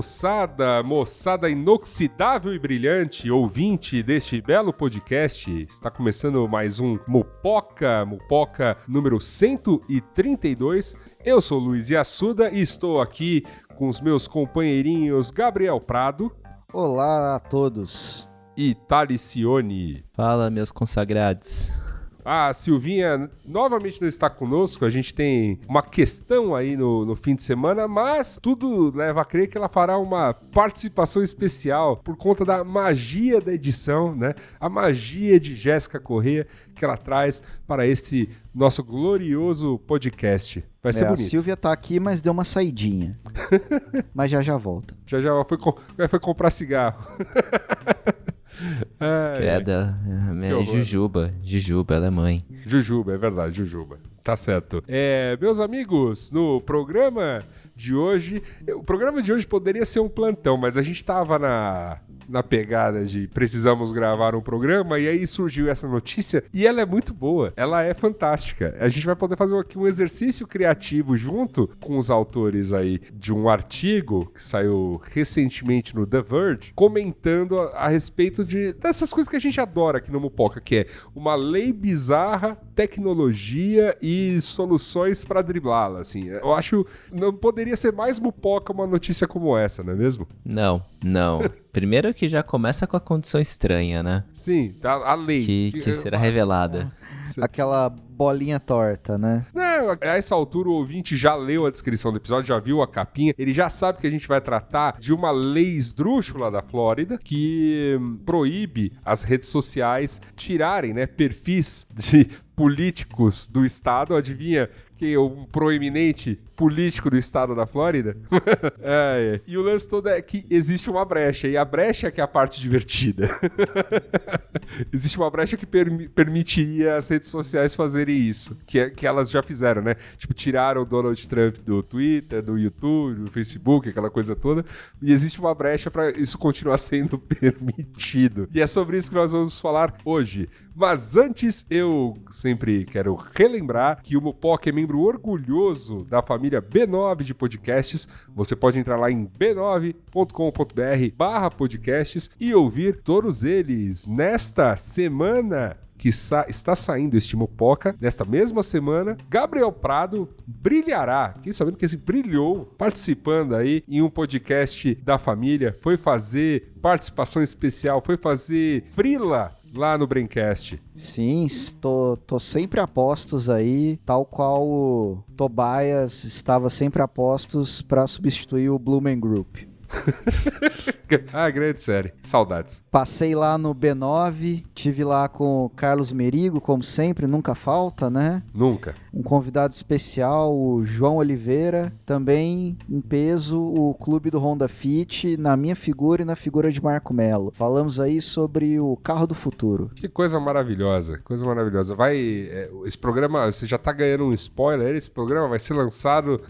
moçada, moçada inoxidável e brilhante, ouvinte deste belo podcast. Está começando mais um Mupoca, Mupoca número 132. Eu sou Luiz Assuda e estou aqui com os meus companheirinhos Gabriel Prado. Olá a todos. E Talicione. Fala, meus consagrados. A Silvinha novamente não está conosco, a gente tem uma questão aí no, no fim de semana, mas tudo leva a crer que ela fará uma participação especial por conta da magia da edição, né? A magia de Jéssica Corrêa que ela traz para esse nosso glorioso podcast. Vai ser é, bonito. A Silvia tá aqui, mas deu uma saidinha. mas já já volta. Já já foi, foi comprar cigarro. É, Creda, é, Jujuba, Jujuba, ela é mãe. Jujuba, é verdade, Jujuba. Tá certo. É, meus amigos, no programa de hoje, o programa de hoje poderia ser um plantão, mas a gente tava na na pegada de precisamos gravar um programa, e aí surgiu essa notícia, e ela é muito boa, ela é fantástica. A gente vai poder fazer aqui um exercício criativo junto com os autores aí de um artigo que saiu recentemente no The Verge, comentando a, a respeito de dessas coisas que a gente adora aqui no Mupoca, que é uma lei bizarra, tecnologia e soluções para driblá-la, assim. Eu acho não poderia ser mais Mupoca uma notícia como essa, não é mesmo? Não, não. Primeiro que já começa com a condição estranha, né? Sim, a, a lei. Que, que, que será revelada. Aquela bolinha torta, né? Não, a essa altura o ouvinte já leu a descrição do episódio, já viu a capinha, ele já sabe que a gente vai tratar de uma lei esdrúxula da Flórida que proíbe as redes sociais tirarem, né, perfis de políticos do estado. Adivinha que um proeminente político do estado da Flórida. é, é. E o lance todo é que existe uma brecha, e a brecha é que é a parte divertida. existe uma brecha que per permitiria as redes sociais fazerem isso, que, é, que elas já fizeram, né? Tipo, tiraram o Donald Trump do Twitter, do YouTube, do Facebook, aquela coisa toda, e existe uma brecha para isso continuar sendo permitido. E é sobre isso que nós vamos falar hoje. Mas antes, eu sempre quero relembrar que o Mupoca é membro orgulhoso da família B9 de podcasts. Você pode entrar lá em b9.com.br barra podcasts e ouvir todos eles. Nesta semana, que sa está saindo este Mupoca, nesta mesma semana, Gabriel Prado brilhará. Fiquei sabendo que esse brilhou participando aí em um podcast da família, foi fazer participação especial, foi fazer frila lá no Braincast. Sim, tô, tô sempre a postos aí, tal qual o Tobias estava sempre a postos para substituir o Blumen Group. ah, grande série. Saudades. Passei lá no B9, tive lá com o Carlos Merigo, como sempre, nunca falta, né? Nunca. Um convidado especial, o João Oliveira, também em peso o clube do Honda Fit, na minha figura e na figura de Marco Melo. Falamos aí sobre o carro do futuro. Que coisa maravilhosa, coisa maravilhosa. Vai, é, esse programa, você já tá ganhando um spoiler, esse programa vai ser lançado,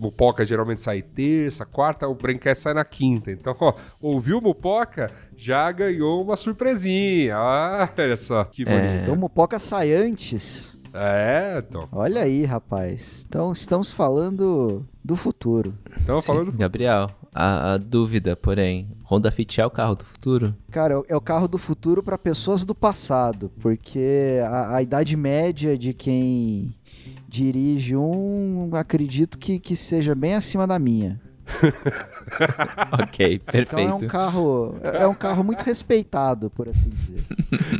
o Poca geralmente sai terça, quarta, o Braincast sai na quinta. Então, ó, ouviu o Mupoca, já ganhou uma surpresinha. Ah, olha só, que bonito. É. Então Mupoca sai antes. É, Tom. Olha aí, rapaz. Então estamos falando do futuro. Estamos falando do futuro. Gabriel, a, a, dúvida, porém, Honda Fit é o carro do futuro? Cara, é o carro do futuro para pessoas do passado, porque a, a, idade média de quem dirige um, acredito que, que seja bem acima da minha. ok, perfeito. Então é um carro, é um carro muito respeitado, por assim dizer.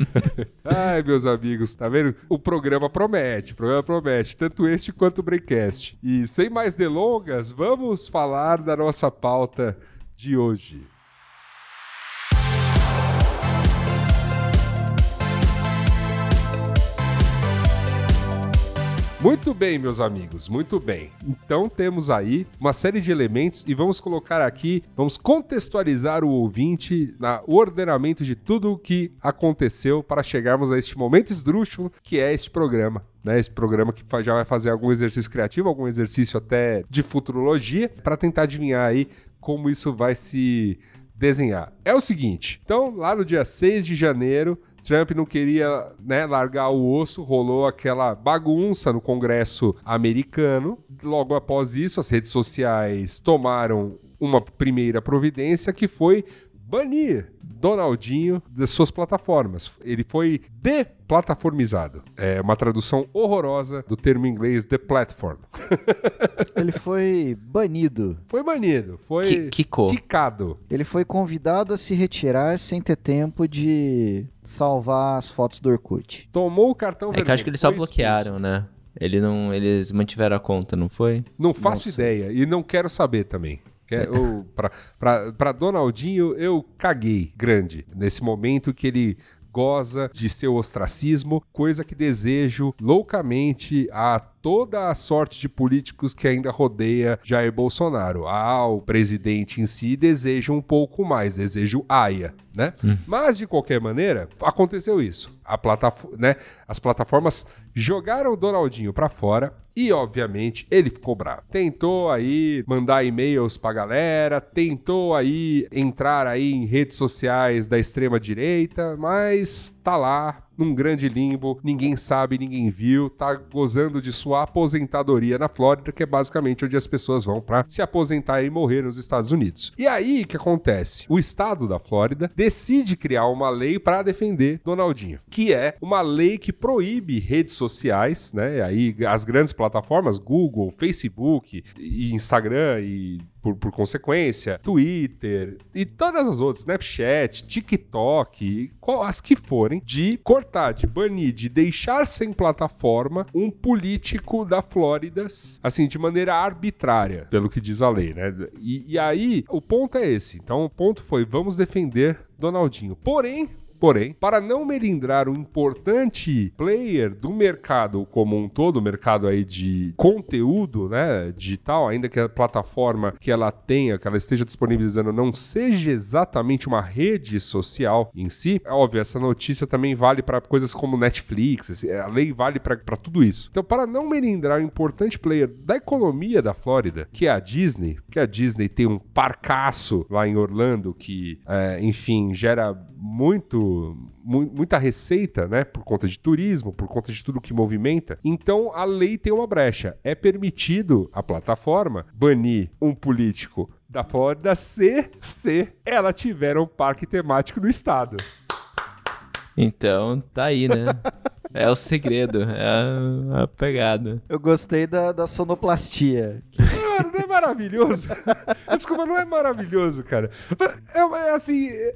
Ai, meus amigos, tá vendo? O programa promete, o programa promete, tanto este quanto o Breakcast. E sem mais delongas, vamos falar da nossa pauta de hoje. Muito bem, meus amigos, muito bem. Então temos aí uma série de elementos e vamos colocar aqui, vamos contextualizar o ouvinte no ordenamento de tudo o que aconteceu para chegarmos a este momento esdrúxulo que é este programa. Né, esse programa que já vai fazer algum exercício criativo, algum exercício até de futurologia, para tentar adivinhar aí como isso vai se desenhar. É o seguinte, então lá no dia 6 de janeiro, Trump não queria né, largar o osso, rolou aquela bagunça no Congresso americano. Logo após isso, as redes sociais tomaram uma primeira providência que foi banir Donaldinho das suas plataformas. Ele foi deplataformizado. É uma tradução horrorosa do termo inglês the platform. Ele foi banido. Foi banido, foi Qui- quicado. Ele foi convidado a se retirar sem ter tempo de salvar as fotos do Orkut. Tomou o cartão É vermelho. que eu acho que eles só expulso. bloquearam, né? Ele não, eles mantiveram a conta, não foi? Não faço ideia e não quero saber também. Quer- eu- pra, pra, pra Donaldinho, eu caguei grande nesse momento que ele goza de seu ostracismo, coisa que desejo loucamente a toda a sorte de políticos que ainda rodeia Jair Bolsonaro. Ah, o presidente em si deseja um pouco mais, deseja o aia, né? Mas, de qualquer maneira, aconteceu isso. A platafo né? As plataformas jogaram o Donaldinho pra fora e, obviamente, ele ficou bravo. Tentou aí mandar e-mails pra galera, tentou aí entrar aí em redes sociais da extrema direita, mas tá lá num grande limbo, ninguém sabe, ninguém viu, tá gozando de sua aposentadoria na Flórida, que é basicamente onde as pessoas vão pra se aposentar e morrer nos Estados Unidos. E aí o que acontece? O estado da Flórida decide criar uma lei para defender Donaldinho, que é uma lei que proíbe redes sociais, né? Aí as grandes plataformas, Google, Facebook e Instagram e por, por consequência, Twitter e todas as outras, Snapchat, TikTok, as que forem, de cortar, de banir, de deixar sem plataforma um político da Flórida, assim, de maneira arbitrária, pelo que diz a lei, né? E, e aí, o ponto é esse. Então, o ponto foi, vamos defender Donaldinho. Porém, Porém, para não melindrar um importante player do mercado como um todo, o mercado aí de conteúdo, né, digital, ainda que a plataforma que ela tenha, que ela esteja disponibilizando não seja exatamente uma rede social em si, é óbvio, essa notícia também vale para coisas como Netflix, esse- a lei vale para tudo isso. Então, para não melindrar um importante player da economia da Flórida, que é a Disney, que a Disney tem um parcaço lá em Orlando que, é, enfim, gera muito, mu- muita receita, né, por conta de turismo, por conta de tudo que movimenta. Então a lei tem uma brecha. É permitido a plataforma banir um político da Flórida se, se ela tiver um parque temático no estado. Então, tá aí, né? É o segredo, é a, a pegada. Eu gostei da, da sonoplastia. Mano, não é maravilhoso? Desculpa, não é maravilhoso, cara. É, é assim, é,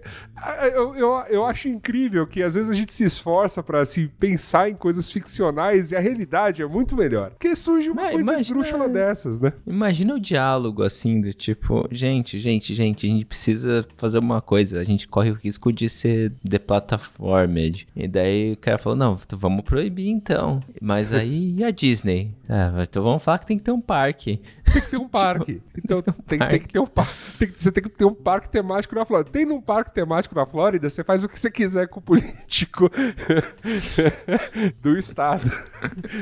eu, eu, eu acho incrível que às vezes a gente se esforça pra assim, pensar em coisas ficcionais e a realidade é muito melhor. Porque surge uma Mas coisa imagina- esdrúxula dessas, né? Imagina o diálogo assim, do tipo, gente, gente, gente, a gente precisa fazer uma coisa, a gente corre o risco de ser deplatformed. E daí o cara falou, não, vamos proibir então. Mas aí e a Disney? Ah, então vamos falar que tem que ter um parque. Tem que ter um parque. Então tem, tem que ter um parque. você tem que ter um parque temático na Flórida. Tem um parque temático na Flórida, você faz o que você quiser com o político do estado.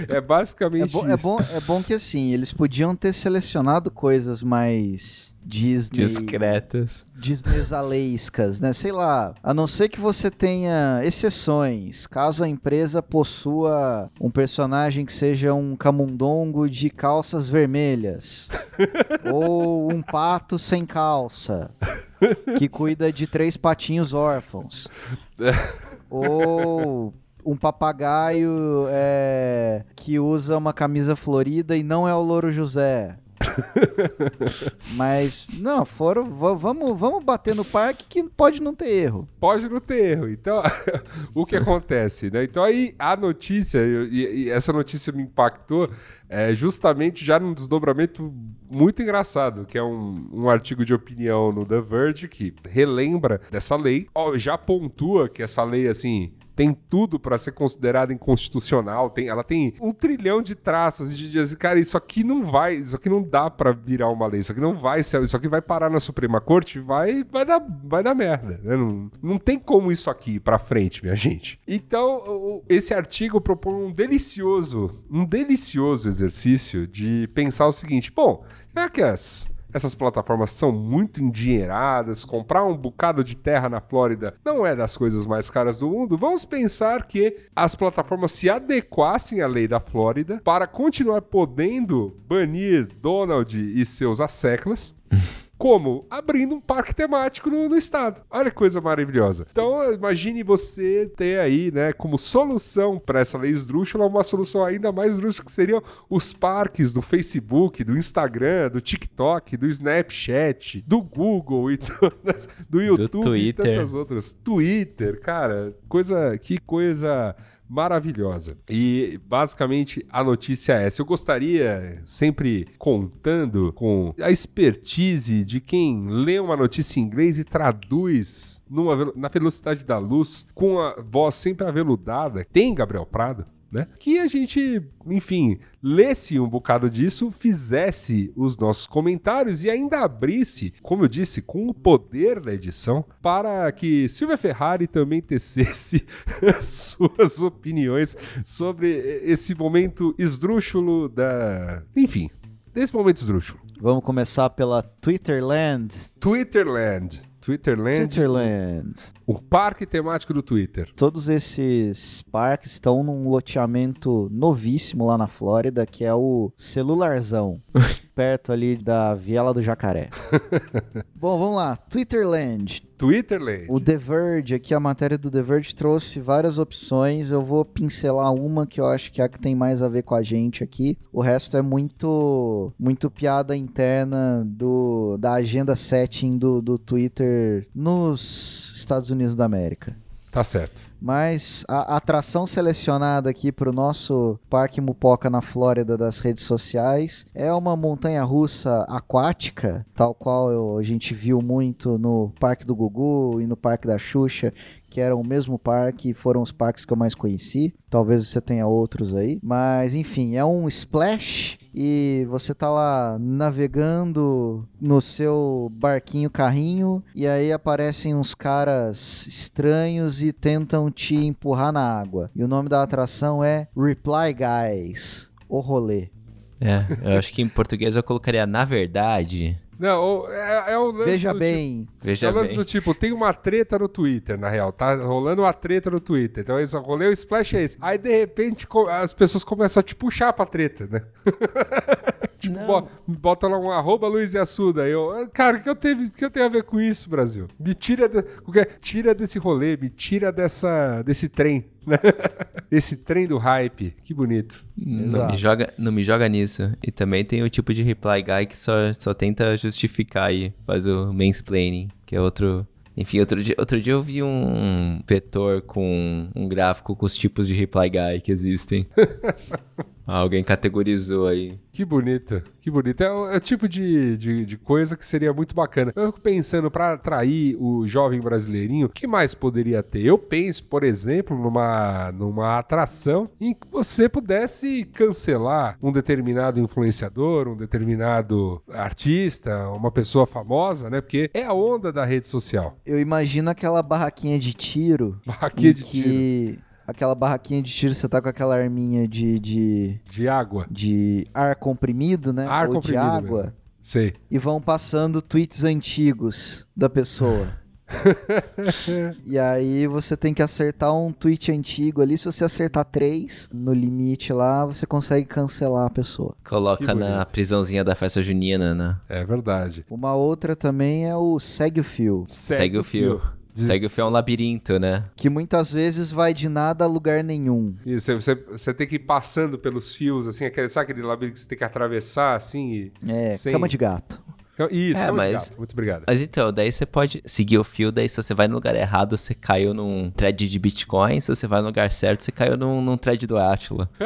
É É basicamente bom, é, isso. bom, é bom que assim, eles podiam ter selecionado coisas mais Disney. Discretas. Disneysalescas, né? Sei lá, a não ser que você tenha exceções, caso a empresa possua um personagem que seja um camundongo de calças vermelhas, ou um pato sem calça, que cuida de três patinhos órfãos, ou um papagaio é, que usa uma camisa florida e não é o Louro José. Mas, não, foram. va- Vamos, vamos bater no parque que pode não ter erro. Pode não ter erro. Então, o que acontece, né? Então aí a notícia, e, e essa notícia me impactou é, justamente já num desdobramento muito engraçado, que é um, um artigo de opinião no The Verge que relembra dessa lei, Ó, já pontua que essa lei, assim, tem tudo para ser considerada inconstitucional, tem, ela tem um trilhão de traços de dizer, cara, isso aqui não vai, isso aqui não dá para virar uma lei, isso aqui não vai ser, isso aqui vai parar na Suprema Corte, vai, vai dar, vai dar merda, né? Não, não tem como isso aqui para frente, minha gente. Então, esse artigo propõe um delicioso, um delicioso exercício de pensar o seguinte, bom, já que as essas plataformas são muito endinheiradas, comprar um bocado de terra na Flórida não é das coisas mais caras do mundo. Vamos pensar que as plataformas se adequassem à lei da Flórida para continuar podendo banir Donald e seus asseclas. Como? Abrindo um parque temático no, no, estado. Olha que coisa maravilhosa. Então, imagine você ter aí, né, como solução para essa lei esdrúxula, uma solução ainda mais esdrúxula que seriam os parques do Facebook, do Instagram, do TikTok, do Snapchat, do Google e todas, do YouTube do e tantas outras. Twitter, cara, coisa, que coisa maravilhosa. E basicamente a notícia é essa. Eu gostaria, sempre contando com a expertise de quem lê uma notícia em inglês e traduz numa, na velocidade da luz, com a voz sempre aveludada. Tem Gabriel Prado? Né? Que a gente, enfim, lesse um bocado disso, fizesse os nossos comentários e ainda abrisse, como eu disse, com o poder da edição, para que Silvia Ferrari também tecesse suas opiniões sobre esse momento esdrúxulo da. Enfim, desse momento esdrúxulo. Vamos começar pela Twitterland. Twitterland. Twitterland. Twitterland. O parque temático do Twitter. Todos esses parques estão num loteamento novíssimo lá na Flórida, que é o Celularzão. perto ali da Viela do Jacaré. Bom, vamos lá. Twitterland. Twitterland. O The Verge, aqui a matéria do The Verge trouxe várias opções. Eu vou pincelar uma que eu acho que é a que tem mais a ver com a gente aqui. O resto é muito muito piada interna do, da agenda setting do, do Twitter nos Estados Unidos da América. Tá certo. Mas a atração selecionada aqui para o nosso Parque Mupoca na Flórida das redes sociais é uma montanha russa aquática, tal qual a gente viu muito no Parque do Gugu e no Parque da Xuxa, que eram o mesmo parque, foram os parques que eu mais conheci. Talvez você tenha outros aí. Mas enfim, é um splash e você tá lá navegando no seu barquinho carrinho e aí aparecem uns caras estranhos e tentam te empurrar na água. E o nome da atração é Reply Guys, o rolê. É, eu acho que em português eu colocaria na verdade. Não, é, é o lance Veja do bem. Tipo, Veja é o lance bem. do tipo, tem uma treta no Twitter, na real. Tá rolando uma treta no Twitter. Então, esse rolê, o splash é esse. Aí, de repente, as pessoas começam a te puxar pra treta, né? tipo, Não. bota lá um arroba Luiz Assuda. Aí eu, "Ah, cara, o que eu, tenho, o que eu tenho a ver com isso, Brasil? Me tira, de- tira desse rolê, me tira dessa, desse trem? Esse trem do hype. Que bonito. Não Exato. me, joga, não me joga nisso. E também tem o tipo de reply guy que só, só tenta justificar aí, faz o mansplaining, que é outro. Enfim, outro dia, outro dia eu vi um vetor com um gráfico com os tipos de reply guy que existem. Alguém categorizou aí. Que bonito, que bonito. É o, é o tipo de, de, de coisa que seria muito bacana. Eu fico pensando, para atrair o jovem brasileirinho, o que mais poderia ter? Eu penso, por exemplo, numa, numa atração em que você pudesse cancelar um determinado influenciador, um determinado artista, uma pessoa famosa, né? Porque é a onda da rede social. Eu imagino aquela barraquinha de tiro. Barraquinha de que... tiro, Aquela barraquinha de tiro, você tá com aquela arminha de, de, de água. de ar comprimido, né? Ar Ou comprimido de água. mesmo. Sei. E vão passando tweets antigos da pessoa. e aí você tem que acertar um tweet antigo ali. Se você acertar três no limite lá, você consegue cancelar a pessoa. Coloca na prisãozinha da festa junina, né? É verdade. Uma outra também é o segue o fio, Segue, o fio. De- Segue o fio é um labirinto, né? que muitas vezes vai de nada a lugar nenhum. Isso, você, você, você tem que ir passando pelos fios, assim, aquele, sabe aquele labirinto que você tem que atravessar, assim, e... É, Sem- cama de gato. Isso, É, mas-. Muito obrigado. Mas então, daí você pode seguir o fio, daí se você vai no lugar errado, você caiu num thread de Bitcoin, se você vai no lugar certo, você caiu num, num thread do Atila.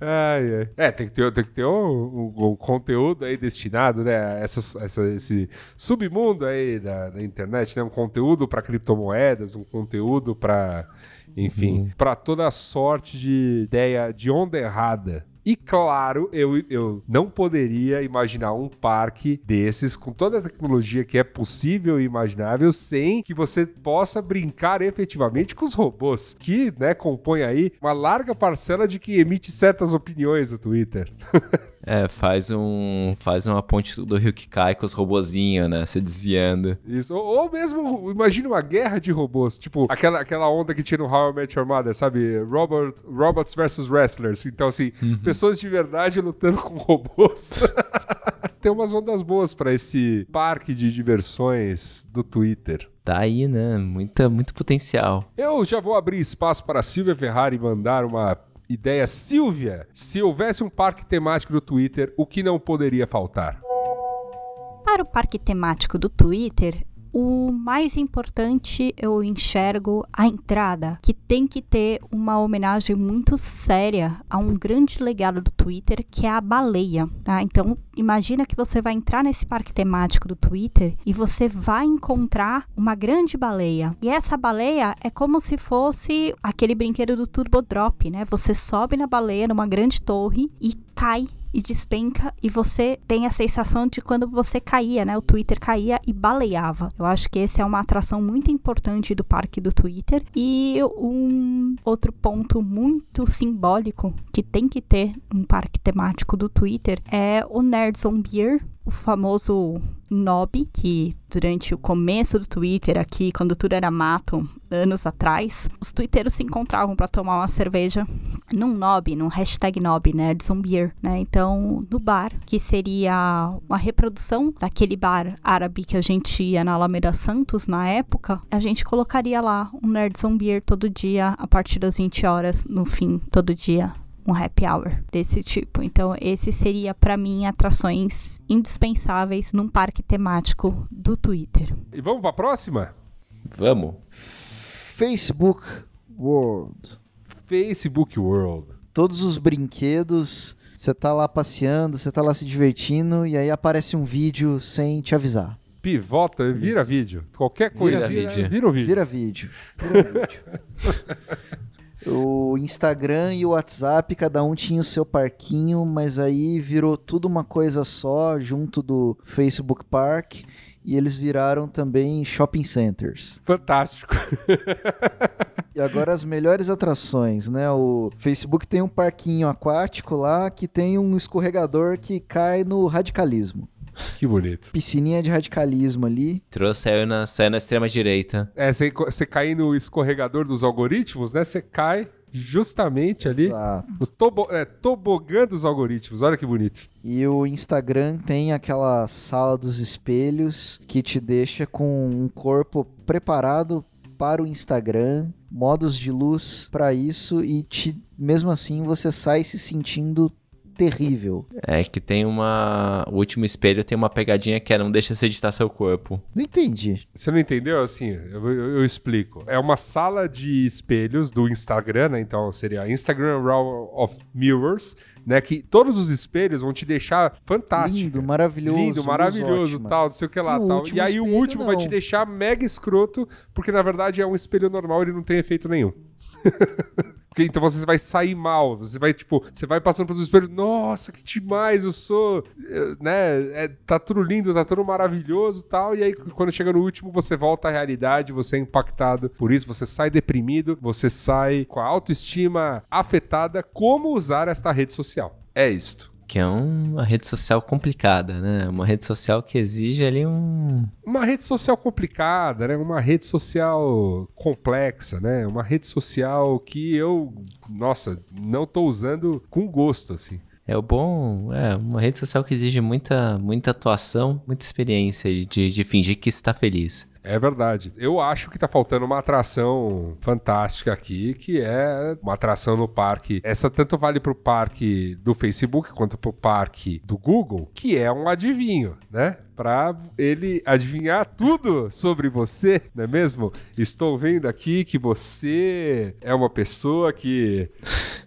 Ai, ai. É, tem que ter, tem que ter um, um- um conteúdo aí destinado, né? a Essas, essa- esse submundo aí da, da internet, né? Um conteúdo para criptomoedas, um conteúdo para, enfim, para toda sorte de ideia de onda errada. E claro, eu, eu não poderia imaginar um parque desses com toda a tecnologia que é possível e imaginável sem que você possa brincar efetivamente com os robôs, que né, compõem aí uma larga parcela de quem emite certas opiniões no Twitter. É, faz um. Faz uma ponte do rio que cai com os robozinhos, né? Se desviando. Isso. Ou, ou mesmo, imagine uma guerra de robôs, tipo aquela, aquela onda que tinha no How I Met Your Mother, sabe? Robot, robots versus wrestlers. Então, assim, pessoas de verdade lutando com robôs. Tem umas ondas boas pra esse parque de diversões do Twitter. Tá aí, né? Muita, muito potencial. Eu já vou abrir espaço para a Silvia Ferrari mandar uma ideia. Silvia, se houvesse um parque temático do Twitter, o que não poderia faltar? Para o parque temático do Twitter, o mais importante eu enxergo a entrada, que tem que ter uma homenagem muito séria a um grande legado do Twitter, que é a baleia. Tá? Então, imagina que você vai entrar nesse parque temático do Twitter e você vai encontrar uma grande baleia. E essa baleia é como se fosse aquele brinquedo do Turbo Drop, né? Você sobe na baleia numa grande torre e cai e despenca e você tem a sensação de quando você caía, né? O Twitter caía e baleava. Eu acho que esse é uma atração muito importante do parque do Twitter e um outro ponto muito simbólico que tem que ter um parque temático do Twitter é o Nerds on Beer, o famoso Nob, que durante o começo do Twitter aqui, quando tudo era mato, anos atrás, os twitteiros se encontravam para tomar uma cerveja num Nob, num hashtag Nob, Nerds on Beer, né? Então, no bar, que seria uma reprodução daquele bar árabe que a gente ia na Alameda Santos na época, a gente colocaria lá um Nerds on Beer todo dia, a partir das 20 horas, no fim, todo dia, um happy hour desse tipo. Então, esse seria para mim atrações indispensáveis num parque temático do Twitter. E vamos para a próxima? Vamos. Facebook World. Facebook World. Todos os brinquedos, você tá lá passeando, você tá lá se divertindo e aí aparece um vídeo sem te avisar. Pivota, vira vídeo. Qualquer Vira coisa vídeo. vira um vídeo. Vira vídeo. Vira vídeo. O Instagram e o WhatsApp, cada um tinha o seu parquinho, mas aí virou tudo uma coisa só, junto do Facebook Park, e eles viraram também shopping centers. Fantástico. E agora as melhores atrações, né? O Facebook tem um parquinho aquático lá que tem um escorregador que cai no radicalismo. Que bonito. Piscininha de radicalismo ali. Trouxe, saiu na, saiu na extrema direita. É, você, cair no escorregador dos algoritmos, né? Você cai justamente ali Exato. no tobo, é, tobogã dos algoritmos. Olha que bonito. E o Instagram tem aquela sala dos espelhos que te deixa com um corpo preparado para o Instagram, modos de luz para isso e te, mesmo assim você sai se sentindo terrível. É que tem uma. O último espelho tem uma pegadinha que é não deixa você editar seu corpo. Não entendi. Você não entendeu? Assim, eu, eu- eu explico. É uma sala de espelhos do Instagram, né? Então seria Instagram Raw of Mirrors, né? Que todos os espelhos vão te deixar fantástico. Lindo, maravilhoso. Lindo, maravilhoso, ótima. tal, não sei o que lá, E tal. E aí o último vai não. te deixar mega escroto, porque na verdade é um espelho normal, ele não tem efeito nenhum. Porque, então você vai sair mal, você vai, tipo, você vai passando pelos espelhos, nossa, que demais, eu sou, né, é, tá tudo lindo, tá tudo maravilhoso e tal, e aí quando chega no último, você volta à realidade, você é impactado por isso, você sai deprimido, você sai com a autoestima afetada, como usar esta rede social. É isto. Que é uma rede social complicada, né? Uma rede social que exige ali um. uma rede social complicada, né? Uma rede social complexa, né? Uma rede social que eu, nossa, não tô usando com gosto, assim. É o bom. É uma rede social que exige muita, muita atuação, muita experiência de, de fingir que está feliz. É verdade. Eu acho que tá faltando uma atração fantástica aqui, que é uma atração no parque. Essa tanto vale pro parque do Facebook quanto pro parque do Google, que é um adivinho, né? Pra ele adivinhar tudo sobre você, não é mesmo? Estou vendo aqui que você é uma pessoa que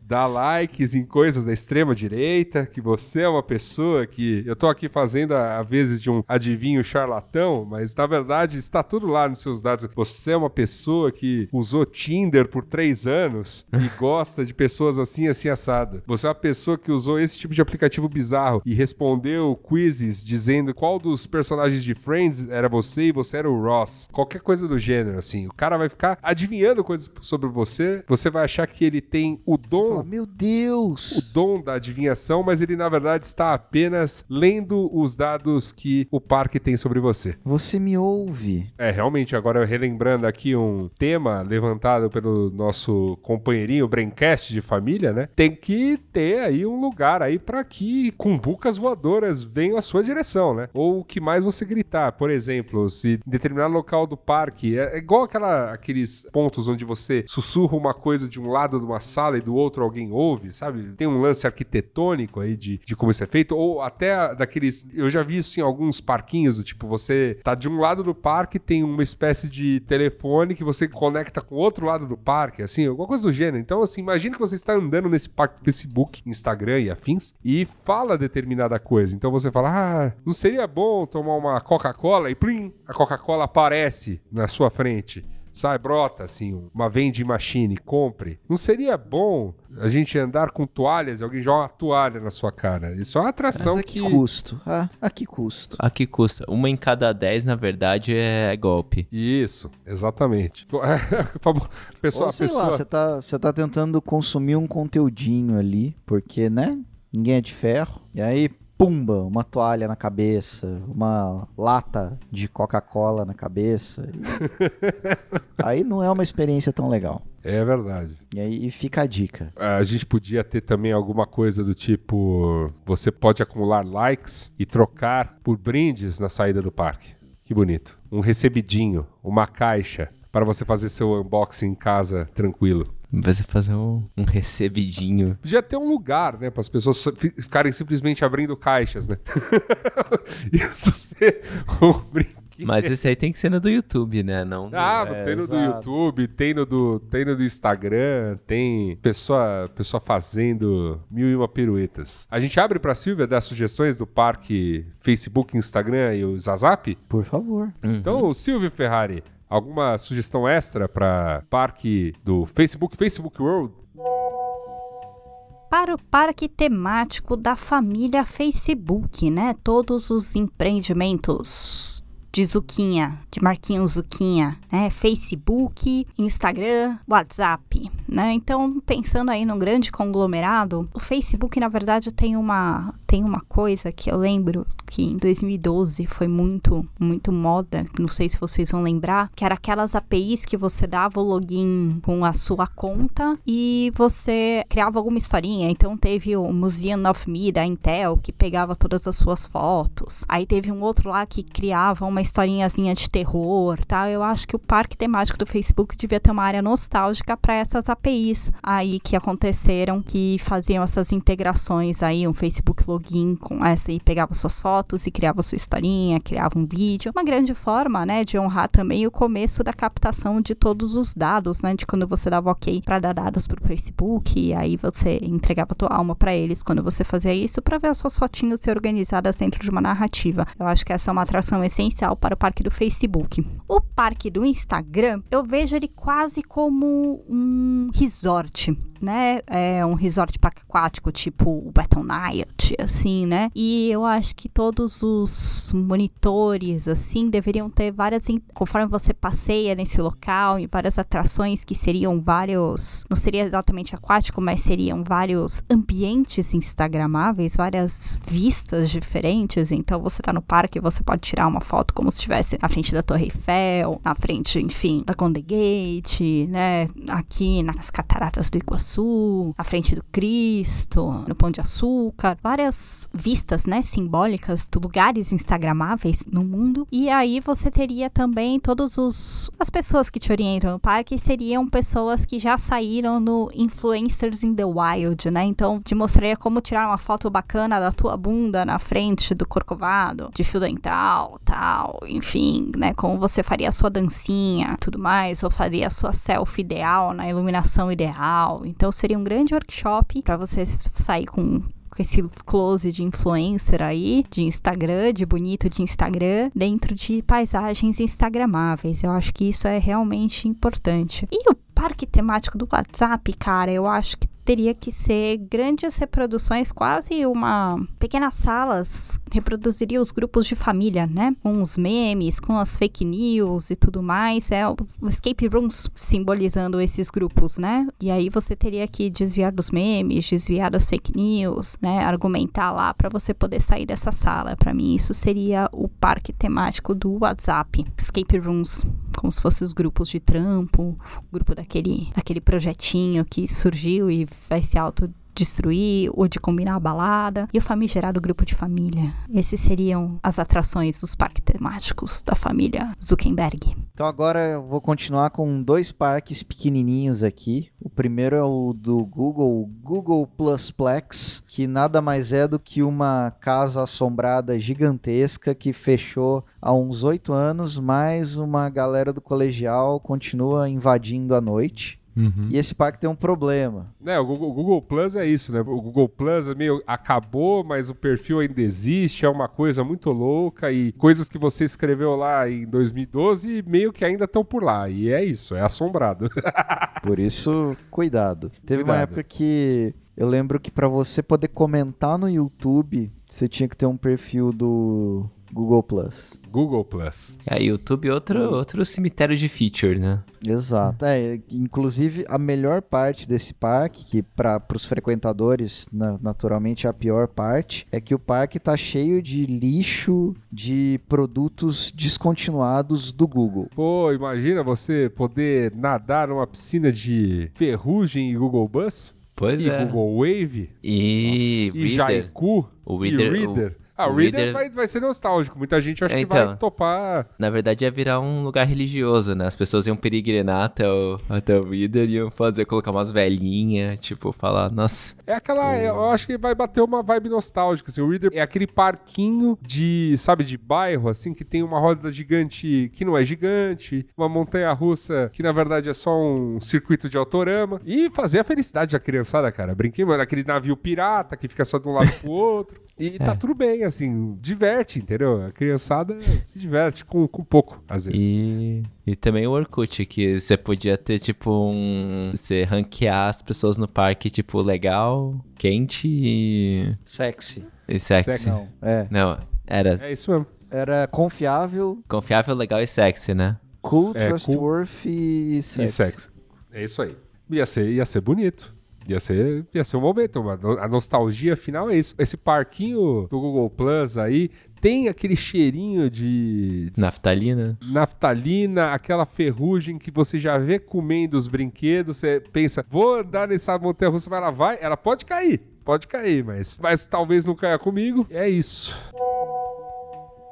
dá likes em coisas da extrema direita, que você é uma pessoa que eu tô aqui fazendo a, a vezes de um adivinho charlatão, mas na verdade está tudo lá nos seus dados. Você é uma pessoa que usou Tinder por três anos e gosta de pessoas assim, assim, assada. Você é uma pessoa que usou esse tipo de aplicativo bizarro e respondeu quizzes dizendo qual dos personagens de Friends era você e você era o Ross. Qualquer coisa do gênero, assim. O cara vai ficar adivinhando coisas sobre você, você vai achar que ele tem o dom Fala, meu o Deus! dom da adivinhação, mas ele na verdade está apenas lendo os dados que o parque tem sobre você. Você me ouve. É, realmente, agora relembrando aqui um tema levantado pelo nosso companheirinho Braincast de família, né? Tem que ter aí um lugar aí para que cumbucas voadoras venham à sua direção, né? Ou o que mais você gritar. Por exemplo, se em determinado local do parque, é, é igual aquela, aqueles pontos onde você sussurra uma coisa de um lado de uma sala e do outro alguém ouve, sabe? Tem um lance arquitetônico aí de, de como isso é feito, ou até daqueles. Eu já vi isso em alguns parquinhos, do tipo, você tá de um lado do parque, tem uma espécie de telefone que você conecta com o outro lado do parque, assim, alguma coisa do gênero. Então, assim, imagina que você está andando nesse parque Facebook, Instagram e afins, e fala determinada coisa. Então você fala, ah, não seria bom tomar uma Coca-Cola e plim, a Coca-Cola aparece na sua frente sai, brota assim, uma vending machine, compre. Não seria bom a gente andar com toalhas e alguém joga uma toalha na sua cara? Isso é uma atração Mas a que que. custo? Ah, a que custo? A que custa? Uma em cada dez, na verdade, é golpe. Isso, exatamente. Pessoa, Ou sei pessoa. lá, você tá, você tá tentando consumir um conteúdinho ali, porque, né? Ninguém é de ferro. E aí, pumba, uma toalha na cabeça, uma lata de Coca-Cola na cabeça. Aí não é uma experiência tão legal. É verdade. E aí fica a dica. A gente podia ter também alguma coisa do tipo: você pode acumular likes e trocar por brindes na saída do parque. Que bonito. Um recebidinho, uma caixa para você fazer seu unboxing em casa tranquilo. Você fazer um, um recebidinho. Podia ter um lugar, né, para as pessoas fi- ficarem simplesmente abrindo caixas, né? Isso ser um brinquedo. Mas esse aí tem que ser no do YouTube, né? Não no- Ah, É, tem no do exato. YouTube, tem no do, tem no do Instagram, tem pessoa, pessoa fazendo mil e uma piruetas. A gente abre pra Silvia dar sugestões do parque Facebook, Instagram e o Zazap? Por favor. Então, Silvio Ferrari, alguma sugestão extra pra parque do Facebook, Facebook World? Para o parque temático da família Facebook, né? Todos os empreendimentos de Zuquinha, de Marquinhos Zuquinha, né? Facebook, Instagram, WhatsApp, né? Então, pensando aí num grande conglomerado, o Facebook, na verdade, tem uma, tem uma coisa que eu lembro que em 2012 foi muito, muito moda, não sei se vocês vão lembrar, que era aquelas APIs que você dava o login com a sua conta e você criava alguma historinha. Então teve o Museum of Me da Intel, que pegava todas as suas fotos. Aí teve um outro lá que criava uma historinhazinha de terror, tá? Eu acho que o parque temático do Facebook devia ter uma área nostálgica para essas APIs aí que aconteceram, que faziam essas integrações aí, um Facebook login com essa e pegava suas fotos e criava sua historinha, criava um vídeo. Uma grande forma, né, de honrar também o começo da captação de todos os dados, né, de quando você dava ok para dar dados pro Facebook e aí você entregava tua alma para eles quando você fazia isso para ver as suas fotinhas ser organizadas dentro de uma narrativa. Eu acho que essa é uma atração essencial para o parque do Facebook. O parque do Instagram, eu vejo ele quase como um resort, né? É um resort aquático, tipo o Battle Night, assim, né? E eu acho que todos os monitores, assim, deveriam ter várias. Conforme você passeia nesse local, em várias atrações que seriam vários. Não seria exatamente aquático, mas seriam vários ambientes instagramáveis, várias vistas diferentes. Então você tá no parque, você pode tirar uma foto como se estivesse na frente da Torre Eiffel, na frente, enfim, da Golden Gate, né? Aqui nas cataratas do Iguaçu, na frente do Cristo, no Pão de Açúcar, várias vistas, né, simbólicas, de lugares instagramáveis no mundo. E aí você teria também todos os as pessoas que te orientam no parque seriam pessoas que já saíram no Influencers in the Wild, né? Então, te mostraria como tirar uma foto bacana da tua bunda na frente do corcovado, de fio dental, tal, enfim, né? Como você faria a sua dancinha, tudo mais, ou faria a sua selfie ideal na iluminação ideal. Então, seria um grande workshop para você sair com com esse close de influencer aí, de Instagram, de bonito de Instagram, dentro de paisagens instagramáveis. Eu acho que isso é realmente importante. E o parque temático do WhatsApp, cara, eu acho que teria que ser grandes reproduções, quase uma pequenas salas, reproduziria os grupos de família, né? Com os memes, com as fake news e tudo mais, é o escape rooms simbolizando esses grupos, né? E aí você teria que desviar dos memes, desviar das fake news, né? Argumentar lá para você poder sair dessa sala. Para mim isso seria o parque temático do WhatsApp, escape rooms, como se fossem os grupos de trampo, o grupo daquele, daquele projetinho que surgiu e vai se autodestruir ou de combinar a balada e o famigerado grupo de família. Esses seriam as atrações dos parques temáticos da família Zuckerberg. Então agora eu vou continuar com dois parques pequenininhos aqui. O primeiro é o do Google, Google Plus Plex, que nada mais é do que uma casa assombrada gigantesca que fechou há uns oito anos, mas uma galera do colegial continua invadindo à noite. Uhum. E esse parque tem um problema. É, o Google, o Google Plus é isso, né? O Google Plus é meio acabou, mas o perfil ainda existe, é uma coisa muito louca e coisas que você escreveu lá em 2012 meio que ainda estão por lá. E é isso, é assombrado. Por isso, cuidado. Teve uma Cuidado. época que eu lembro que para você poder comentar no YouTube, você tinha que ter um perfil do Google Plus. Google Plus. É, YouTube é outro, outro cemitério de feature, né? Exato. É, inclusive a melhor parte desse parque, que para os frequentadores na- naturalmente é a pior parte, é que o parque tá cheio de lixo de produtos descontinuados do Google. Pô, imagina você poder nadar numa piscina de ferrugem e Google Bus? Pois e é. Google Wave? E, E Reader. Jaiku? O e Reader- Reader? o- ah, o Reader, Reader- vai, vai ser nostálgico. Muita gente acho É, que vai então. topar. Na verdade, ia virar um lugar religioso, né? As pessoas iam peregrinar até o, até o Reader e iam fazer, colocar umas velhinhas, tipo, falar, nossa, É aquela. Eu acho que vai bater uma vibe nostálgica. Assim. O Reader é aquele parquinho de, sabe, de bairro, assim, que tem uma roda gigante que não é gigante, uma montanha russa que na verdade é só um circuito de autorama. E fazer a felicidade da criançada, cara. Brinquei, mano, aquele navio pirata que fica só de um lado pro outro. E tá tudo bem, assim, diverte, entendeu? A criançada se diverte com, com pouco, às vezes. E, e também o Orkut, que você podia ter, tipo, um. Você ranquear as pessoas no parque, tipo, legal, quente e. Sexy. e sexy. Sexy. Não, é. Não, era É isso mesmo. Era confiável, confiável, legal e sexy, né? cool, É, cool. trustworthy e sexy. E sexy. É isso aí. Ia ser, ia ser bonito. Ia ser, ia ser um momento. uma no- a nostalgia final é isso. Esse parquinho do Google Plus aí tem aquele cheirinho de Naftalina. naftalina, aquela ferrugem que você já vê comendo os brinquedos. Você pensa, vou andar nessa montanha russa, mas ela vai, ela pode cair. Pode cair, mas, mas talvez não caia comigo. É isso.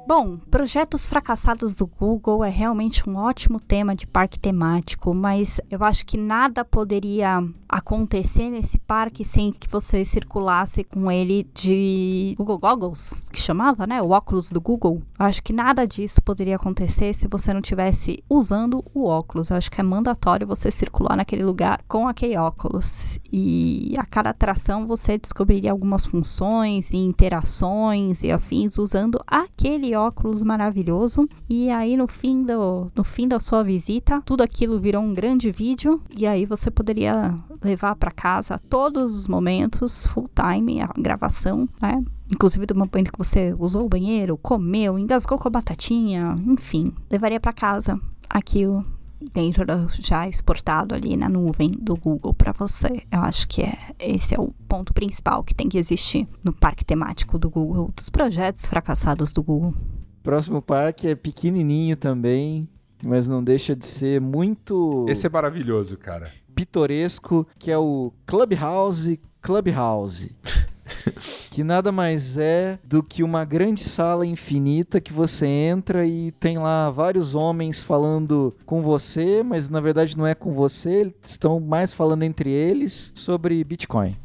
Bom, projetos fracassados do Google é realmente um ótimo tema de parque temático, mas eu acho que nada poderia acontecer nesse parque sem que você circulasse com ele de Google Goggles, que chamava, né? O óculos do Google. Eu acho que nada disso poderia acontecer se você não tivesse usando o óculos. Eu acho que é mandatório você circular naquele lugar com aquele óculos. E a cada atração você descobriria algumas funções e interações e afins usando aquele óculos maravilhoso. E aí no fim do no fim da sua visita, tudo aquilo virou um grande vídeo e aí você poderia levar para casa todos os momentos full time a gravação, né? Inclusive do momento que você usou o banheiro, comeu, engasgou com a batatinha, enfim, levaria para casa aquilo dentro da, já exportado ali na nuvem do Google para você. Eu acho que é esse é o ponto principal que tem que existir no parque temático do Google, dos projetos fracassados do Google. Próximo parque é pequenininho também, mas não deixa de ser muito Esse é maravilhoso, cara. pitoresco, que é o Clubhouse Clubhouse. que nada mais é do que uma grande sala infinita que você entra e tem lá vários homens falando com você, mas na verdade não é com você, eles estão mais falando entre eles sobre Bitcoin.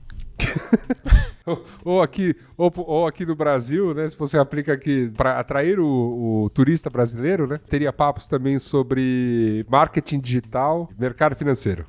ou aqui ou, ou aqui no Brasil, né? Se você aplica aqui para atrair o, o, turista brasileiro, né? Teria papos também sobre marketing digital, mercado financeiro.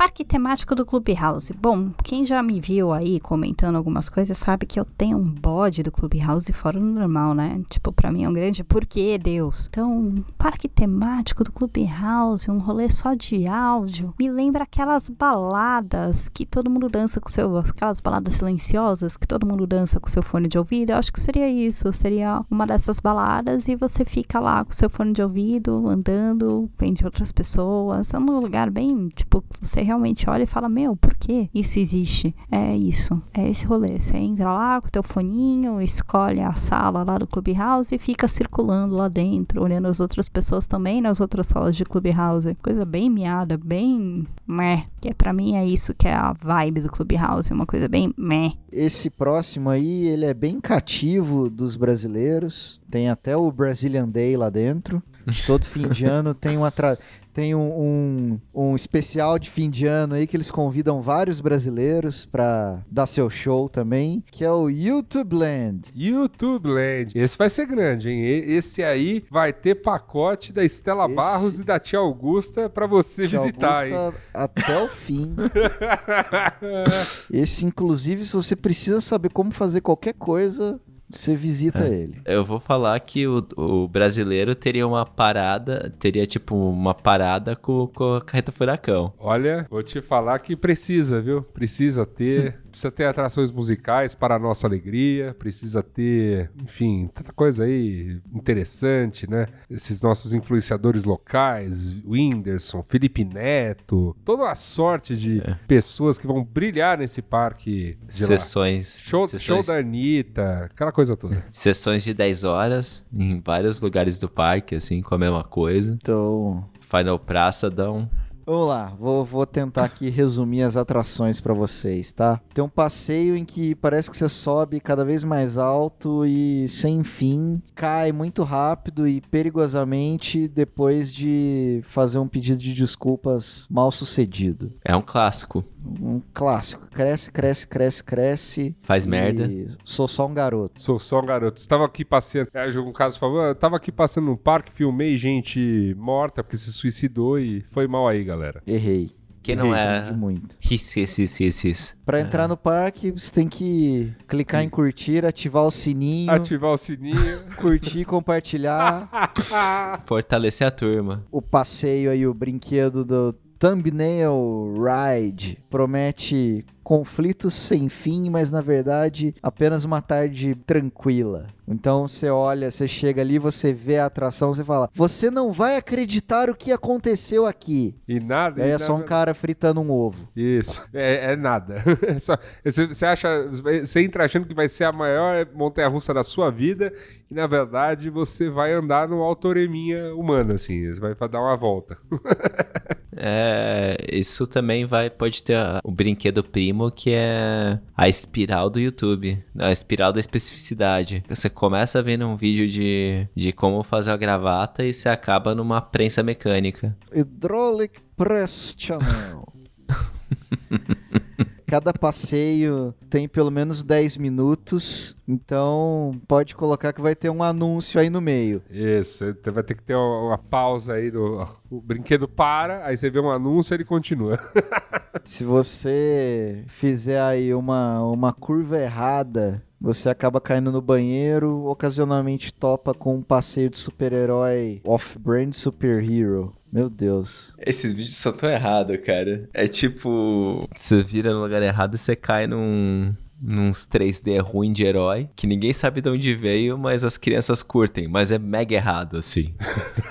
Parque temático do Clubhouse. Bom, quem já me viu aí comentando algumas coisas sabe que eu tenho um bode do Clubhouse fora do normal, né? Tipo, pra mim é um grande porquê, Deus. Então, parque temático do Clubhouse, um rolê só de áudio, me lembra aquelas baladas que todo mundo dança com seu. aquelas baladas silenciosas que todo mundo dança com seu fone de ouvido. Eu acho que seria isso. Seria uma dessas baladas e você fica lá com seu fone de ouvido, andando entre outras pessoas. É um lugar bem, tipo, você realmente olha e fala: Meu, por que isso existe? É isso, é esse rolê. Você entra lá com o teu foninho, escolhe a sala lá do Clubhouse e fica circulando lá dentro, olhando as outras pessoas também nas outras salas de Clubhouse. Coisa bem miada, bem meh. Que é, pra mim é isso que é a vibe do Clubhouse, uma coisa bem meh. Esse próximo aí, ele é bem cativo dos brasileiros. Tem até o Brazilian Day lá dentro. Todo fim de ano tem uma tra... Tem um, um, um, especial de fim de ano aí que eles convidam vários brasileiros para dar seu show também, que é o YouTube Land. YouTube Land. Esse vai ser grande, hein? Esse aí vai ter pacote da Estela Esse... Barros e da Tia Augusta para você tia visitar, Augusta hein? Até o fim. Esse, inclusive, se você precisa saber como fazer qualquer coisa, você visita é. ele. Eu vou falar que o, o, brasileiro teria uma parada, teria tipo uma parada com, com a carreta furacão. Olha, vou te falar que precisa, viu? Precisa ter. precisa ter atrações musicais para a nossa alegria, precisa ter, enfim, tanta coisa aí interessante, né? Esses nossos influenciadores locais, Whindersson, Felipe Neto, toda a sorte de é. pessoas que vão brilhar nesse parque de Sessões. Lá. Show, Sessões. show da Anitta, aquela coisa toda. Sessões de 10 horas em vários lugares do parque, assim, com a mesma coisa. Então... Final Praça dão Vamos lá, vou, vou tentar aqui resumir as atrações para vocês, tá? Tem um passeio em que parece que você sobe cada vez mais alto e sem fim, cai muito rápido e perigosamente depois de fazer um pedido de desculpas mal sucedido. É um clássico. Um clássico. Cresce, cresce, cresce, cresce. Faz merda. Sou só um garoto. Sou só um garoto. Estava aqui passeando. É, um caso falou, eu tava aqui passando no parque, filmei gente morta porque se suicidou e foi mal aí, galera. Errei. Que não é. Muito. Isso, isso, isso, isso, isso. Pra entrar no parque, você tem que clicar em curtir, ativar o sininho. Ativar o sininho. curtir, compartilhar. Fortalecer a turma. O passeio aí, o brinquedo do Thumbnail Ride promete conflitos sem fim, mas na verdade apenas uma tarde tranquila. Então você olha, você chega ali, você vê a atração, você fala: Você não vai acreditar o que aconteceu aqui. E nada. Aí e é só um cara fritando um ovo. Isso. É, é nada. É só, você acha. Você entra achando que vai ser a maior montanha russa da sua vida, e na verdade você vai andar no autoreminha humana, assim. Você vai dar uma volta. é, isso também vai. Pode ter a, o brinquedo primo que é a espiral do YouTube, a espiral da especificidade. Você começa vendo um vídeo de, de como fazer a gravata e você acaba numa prensa mecânica. Hydraulic Press Channel. Cada passeio tem pelo menos 10 minutos, então pode colocar que vai ter um anúncio aí no meio. Isso, vai ter que ter uma, pausa aí do o brinquedo para, aí você vê um anúncio e ele continua. Se você fizer aí uma, uma curva errada você acaba caindo no banheiro, ocasionalmente topa com um passeio de super-herói off-brand superhero. Meu Deus. Esses vídeos são tão errados, cara. É tipo. Você vira no lugar errado e você cai num. Nos 3D ruim de herói, que ninguém sabe de onde veio, mas as crianças curtem. Mas é mega errado, assim.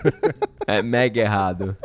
é mega errado.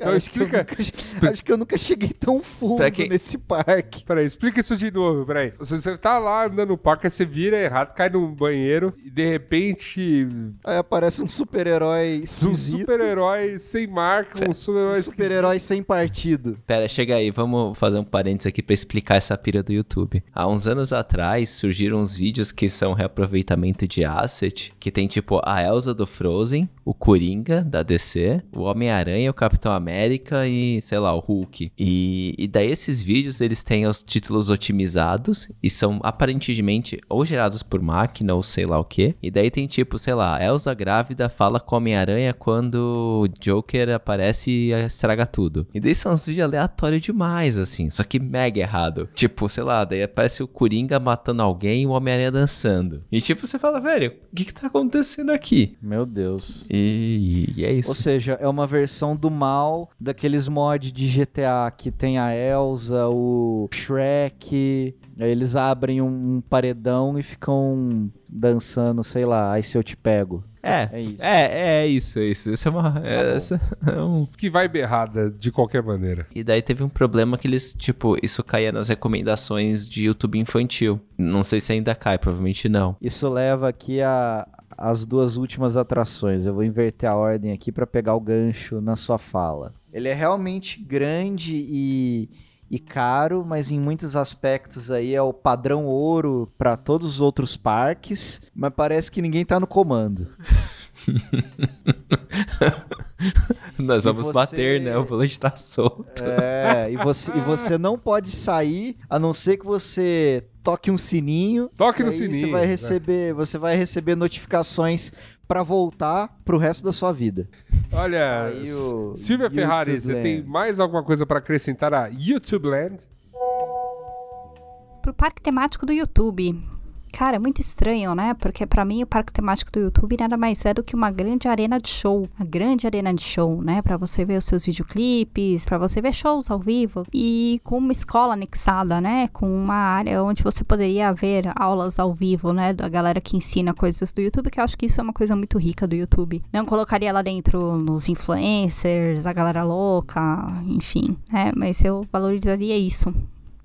Cara, Então acho, que eu explica- nunca, acho que eu nunca cheguei tão fundo nesse parque. Peraí, explica isso de novo, peraí. Você, você tá lá andando no parque, aí você vira errado, cai num banheiro e de repente. Aí aparece um super-herói Um super-herói sem marca, um super-herói um super-herói sem partido. Pera, chega aí, vamos fazer um parênteses aqui pra explicar essa pira do YouTube. Há uns anos atrás surgiram uns vídeos que são reaproveitamento de asset, que tem tipo a Elsa do Frozen, o Coringa da DC, o Homem-Aranha, o Capitão América e, sei lá, o Hulk. E, e daí esses vídeos eles têm os títulos otimizados e são aparentemente ou gerados por máquina ou sei lá o que. E daí tem tipo, sei lá, Elsa grávida fala com o Homem-Aranha quando o Joker aparece e estraga tudo. E daí são uns vídeos aleatórios demais, assim, só que mega errado. Tipo, sei lá, daí aparece o Coringa matando alguém e o Homem-Aranha dançando. E tipo, você fala, velho, o que que tá acontecendo aqui? Meu Deus. E, e é isso. Ou seja, é uma versão do mal daqueles mods de GTA que tem a Elsa, o Shrek. Aí eles abrem um paredão e ficam dançando, sei lá, aí se eu te pego. É, É isso. É, é isso, é isso. Isso é uma. é- essa é um- Que vai berrada de qualquer maneira. E daí teve um problema que eles, tipo, isso caía nas recomendações de YouTube infantil. Não sei se ainda cai, provavelmente não. Isso leva aqui a as duas últimas atrações. Eu vou inverter a ordem aqui para pegar o gancho na sua fala. Ele é realmente grande e, e caro, mas em muitos aspectos aí é o padrão ouro para todos os outros parques, mas parece que ninguém tá no comando. Nós vamos você- bater, né? O volante tá solto. É, e você, e você não pode sair a não ser que você toque um sininho. Toque e no sininho. Você vai receber, você vai receber notificações para voltar pro resto da sua vida. Olha, o Silvia YouTube Ferrari, você Land. tem mais alguma coisa pra acrescentar a YouTube Land? Pro parque temático do YouTube. Cara, é muito estranho, né? Porque pra mim o parque temático do YouTube nada mais é do que uma grande arena de show. Uma grande arena de show, né? Pra você ver os seus videoclipes, pra você ver shows ao vivo. E com uma escola anexada, né? Com uma área onde você poderia ver aulas ao vivo, né? Da galera que ensina coisas do YouTube, que eu acho que isso é uma coisa muito rica do YouTube. Não colocaria lá dentro nos influencers, a galera louca, enfim, né? Mas eu valorizaria isso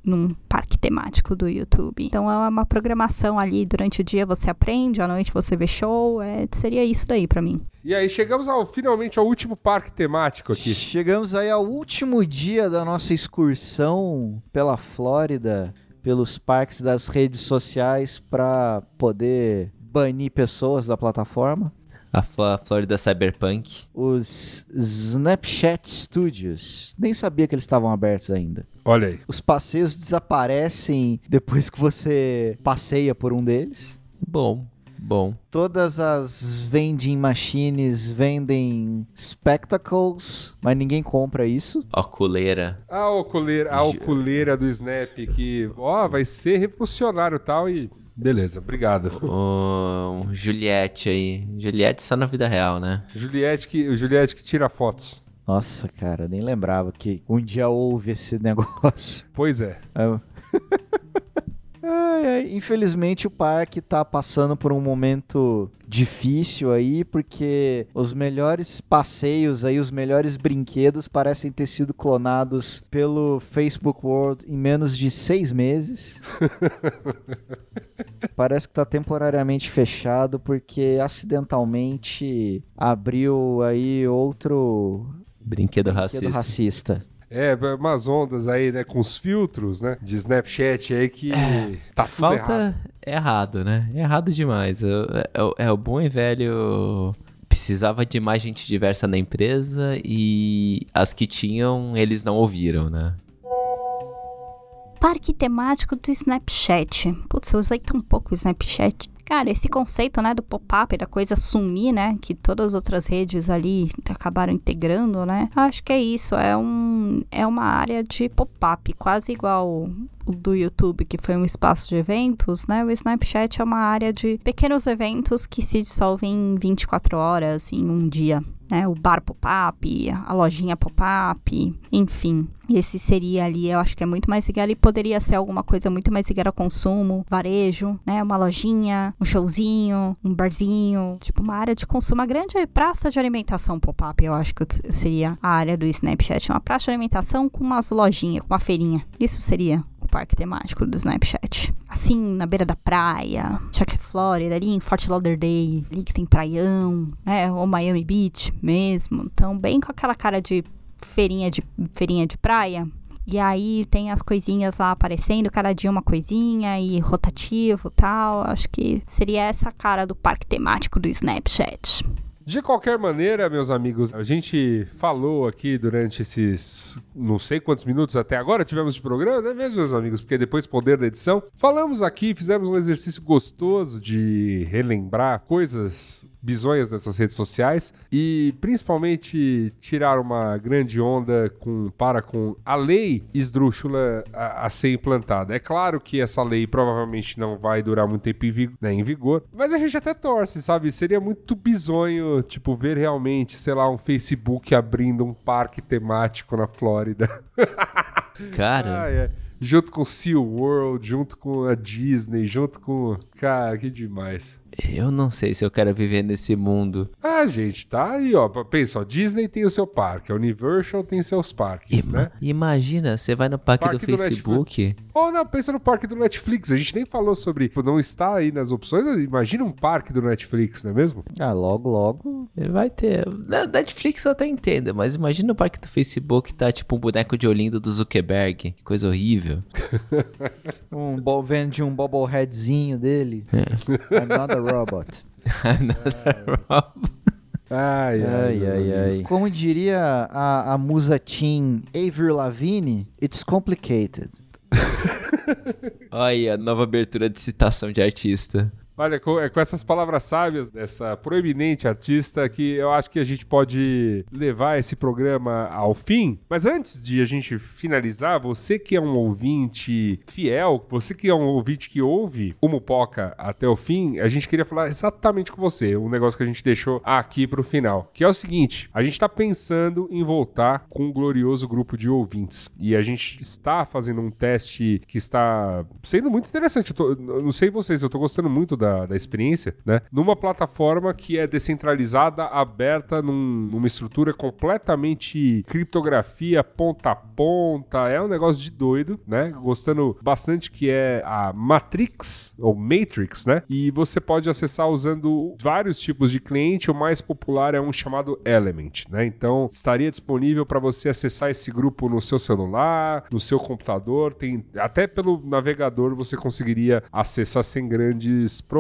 num parque temático do YouTube. Então é uma programação ali durante o dia você aprende, à noite você vê show, é, seria isso daí pra mim. E aí, chegamos ao, finalmente ao último parque temático aqui. Chegamos aí ao último dia da nossa excursão pela Flórida, pelos parques das redes sociais para poder banir pessoas da plataforma. A Flo- Flórida Cyberpunk. Os Snapchat Studios. Nem sabia que eles estavam abertos ainda. Olha aí. Os passeios desaparecem depois que você passeia por um deles. Bom, bom. Todas as vending machines vendem spectacles, mas ninguém compra isso. Oculeira. A oculeira, a oculeira do Snap que, ó, vai ser revolucionário e tal e beleza, obrigado. O Juliette aí. Juliette só na vida real, né? Juliette que, o Juliette que tira fotos. Nossa, cara, eu nem lembrava que um dia houve esse negócio. Pois é. É. Ai, ai, Infelizmente o parque tá passando por um momento difícil aí, porque os melhores passeios aí, os melhores brinquedos parecem ter sido clonados pelo Facebook World em menos de seis meses. Parece que tá temporariamente fechado porque acidentalmente abriu aí outro Brinquedo brinquedo racista. racista. É, umas ondas aí, né, com os filtros, né, de Snapchat aí que tá tudo Falta errado. errado, né? Errado demais. É, é o- é o bom e velho. Precisava de mais gente diversa na empresa e as que tinham, eles não ouviram, né? Parque temático do Snapchat. Putz, eu usei tão pouco o Snapchat. Cara, esse conceito, né, do pop-up, da coisa sumir, né, que todas as outras redes ali acabaram integrando, né, acho que é isso, é, um, é uma área de pop-up, quase igual do YouTube, que foi um espaço de eventos, né? O Snapchat é uma área de pequenos eventos que se dissolvem em 24 horas, em um dia. Né, o bar pop-up, a lojinha pop-up, enfim. Esse seria ali, eu acho que é muito mais ligado e poderia ser alguma coisa muito mais ligada ao consumo, varejo, né? Uma lojinha, um showzinho, um barzinho, tipo uma área de consumo, uma grande praça de alimentação pop-up, eu acho que seria a área do Snapchat. Uma praça de alimentação com umas lojinhas, com uma feirinha. Isso seria o parque temático do Snapchat. Assim, na beira da praia, Chuck Florida, ali em Fort Lauderdale, ali que tem praião, né? Ou Miami Beach mesmo. Então, bem com aquela cara de feirinha de, feirinha de praia. E aí tem as coisinhas lá aparecendo, cada dia uma coisinha e rotativo tal. Acho que seria essa a cara do parque temático do Snapchat. De qualquer maneira, meus amigos, a gente falou aqui durante esses não sei quantos minutos até agora tivemos de programa, não é mesmo, meus amigos? Porque depois poder da edição, falamos aqui, fizemos um exercício gostoso de relembrar coisas bizonhas dessas redes sociais e principalmente tirar uma grande onda com, para com a lei esdrúxula a, a ser implantada. É claro que essa lei provavelmente não vai durar muito tempo em, vigor, né, em vigor, mas a gente até torce, sabe? Seria muito bizonho, tipo, ver realmente, sei lá, um Facebook abrindo um parque temático na Flórida. Cara. Ah, é junto com SeaWorld, junto com a Disney, junto com. Cara, que demais. Eu não sei se eu quero viver nesse mundo. Ah, gente, tá aí, ó. Pensa, ó, Disney tem o seu parque, a Universal tem seus parques, Ima né? Imagina, você vai no parque, Parque do do Facebook. Ou não, pensa no parque do Netflix. A gente nem falou sobre. tipo, Não está aí nas opções. Imagina um parque do Netflix, não é mesmo? Ah, logo, logo. Vai ter. Na Netflix eu até entendo, mas imagina o parque do Facebook tá tipo um boneco de Olinda do Zuckerberg. Que coisa horrível. Um vende um bobbleheadzinho dele. É. I'm not a robot. Ai, ai, Ai, ai, amigos. ai. Como diria a, a musa teen Avril Lavigne, it's complicated. Olha nova abertura de citação de artista. Olha, é com essas palavras sábias dessa proeminente artista que eu acho que a gente pode levar esse programa ao fim. Mas antes de a gente finalizar, você que é um ouvinte fiel, você que é um ouvinte que ouve o Mupoca até o fim, a gente queria falar exatamente com você, um negócio que a gente deixou aqui pro final, que é o seguinte, a gente tá pensando em voltar com um glorioso grupo de ouvintes e a gente está fazendo um teste que está sendo muito interessante. Tô- não sei vocês, eu tô gostando muito da, da experiência, né? Numa plataforma que é descentralizada, aberta, num- numa estrutura completamente criptografia ponta a ponta. É um negócio de doido, né? Gostando bastante que é a Matrix, ou Matrix, né? E você pode acessar usando vários tipos de cliente. O mais popular é um chamado Element, né? Então estaria disponível para você acessar esse grupo no seu celular, no seu computador, tem até pelo navegador você conseguiria acessar sem grandes problemas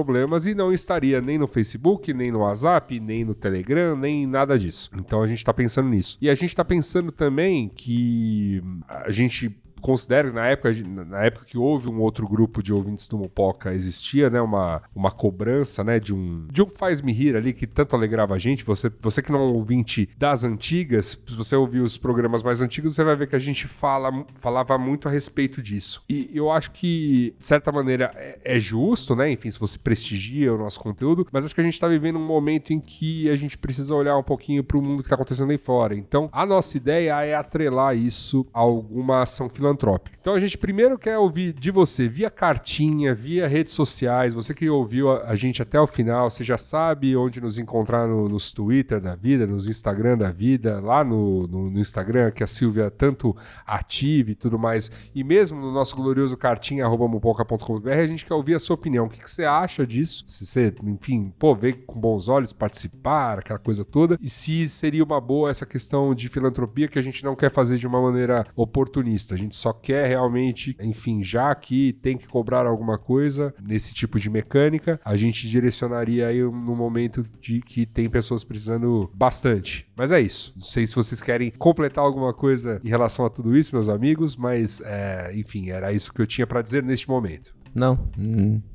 e não estaria nem no Facebook, nem no WhatsApp, nem no Telegram, nem nada disso. Então a gente está pensando nisso. E a gente está pensando também que a gente considero que na época, na época que houve um outro grupo de ouvintes do Mupoca, existia, né, uma, uma cobrança, né, de um, de um faz-me rir ali que tanto alegrava a gente. Você, você que não é um ouvinte das antigas, se você ouvir os programas mais antigos, você vai ver que a gente fala, falava muito a respeito disso. E eu acho que, de certa maneira, é, é justo, né, enfim, se você prestigia o nosso conteúdo, mas acho que a gente tá vivendo um momento em que a gente precisa olhar um pouquinho pro mundo que tá acontecendo aí fora. Então, a nossa ideia é atrelar isso a alguma ação filantrópica. Então a gente primeiro quer ouvir de você via cartinha, via redes sociais. Você que ouviu a, a gente até o final, você já sabe onde nos encontrar no- nos Twitter da vida, nos Instagram da vida, lá no, no- no Instagram que a Silvia tanto ativa e tudo mais. E mesmo no nosso glorioso cartinha.mupoca.com.br, a gente quer ouvir a sua opinião. O que, que você acha disso? Se você, enfim, pô, vê com bons olhos participar, aquela coisa toda. E se seria uma boa essa questão de filantropia que a gente não quer fazer de uma maneira oportunista. A gente só quer realmente, enfim, já que tem que cobrar alguma coisa nesse tipo de mecânica, a gente direcionaria aí no momento de que tem pessoas precisando bastante. Mas é isso. Não sei se vocês querem completar alguma coisa em relação a tudo isso, meus amigos, mas é, enfim, era isso que eu tinha pra dizer neste momento. Não,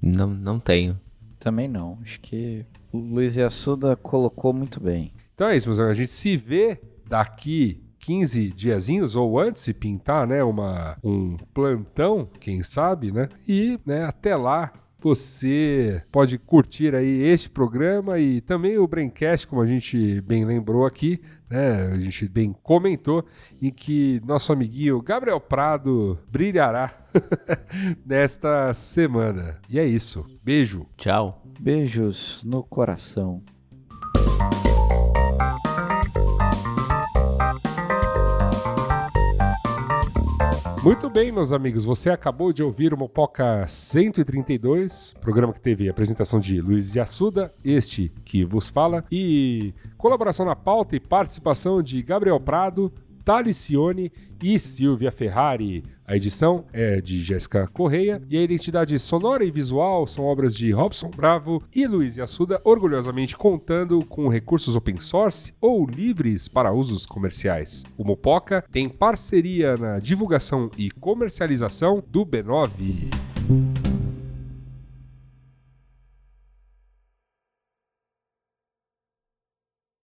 não, não tenho. Também não. Acho que o Luiz Assuda colocou muito bem. Então é isso, meus amigos. A gente se vê daqui 15 diazinhos ou antes se pintar, né, uma, um plantão, quem sabe, né? E, né, até lá você pode curtir aí este programa e também o Braincast, como a gente bem lembrou aqui, né? A gente bem comentou, em que nosso amiguinho Gabriel Prado brilhará nesta semana. E é isso. Beijo. Tchau. Beijos no coração. Muito bem, meus amigos, você acabou de ouvir o Mopoca 132, programa que teve apresentação de Luiz de Assuda, este que vos fala, e colaboração na pauta e participação de Gabriel Prado, Talicione e Silvia Ferrari. A edição é de Jéssica Correia e a identidade sonora e visual são obras de Robson Bravo e Luiz Assuda, orgulhosamente contando com recursos open source ou livres para usos comerciais. O Mopoca tem parceria na divulgação e comercialização do B9.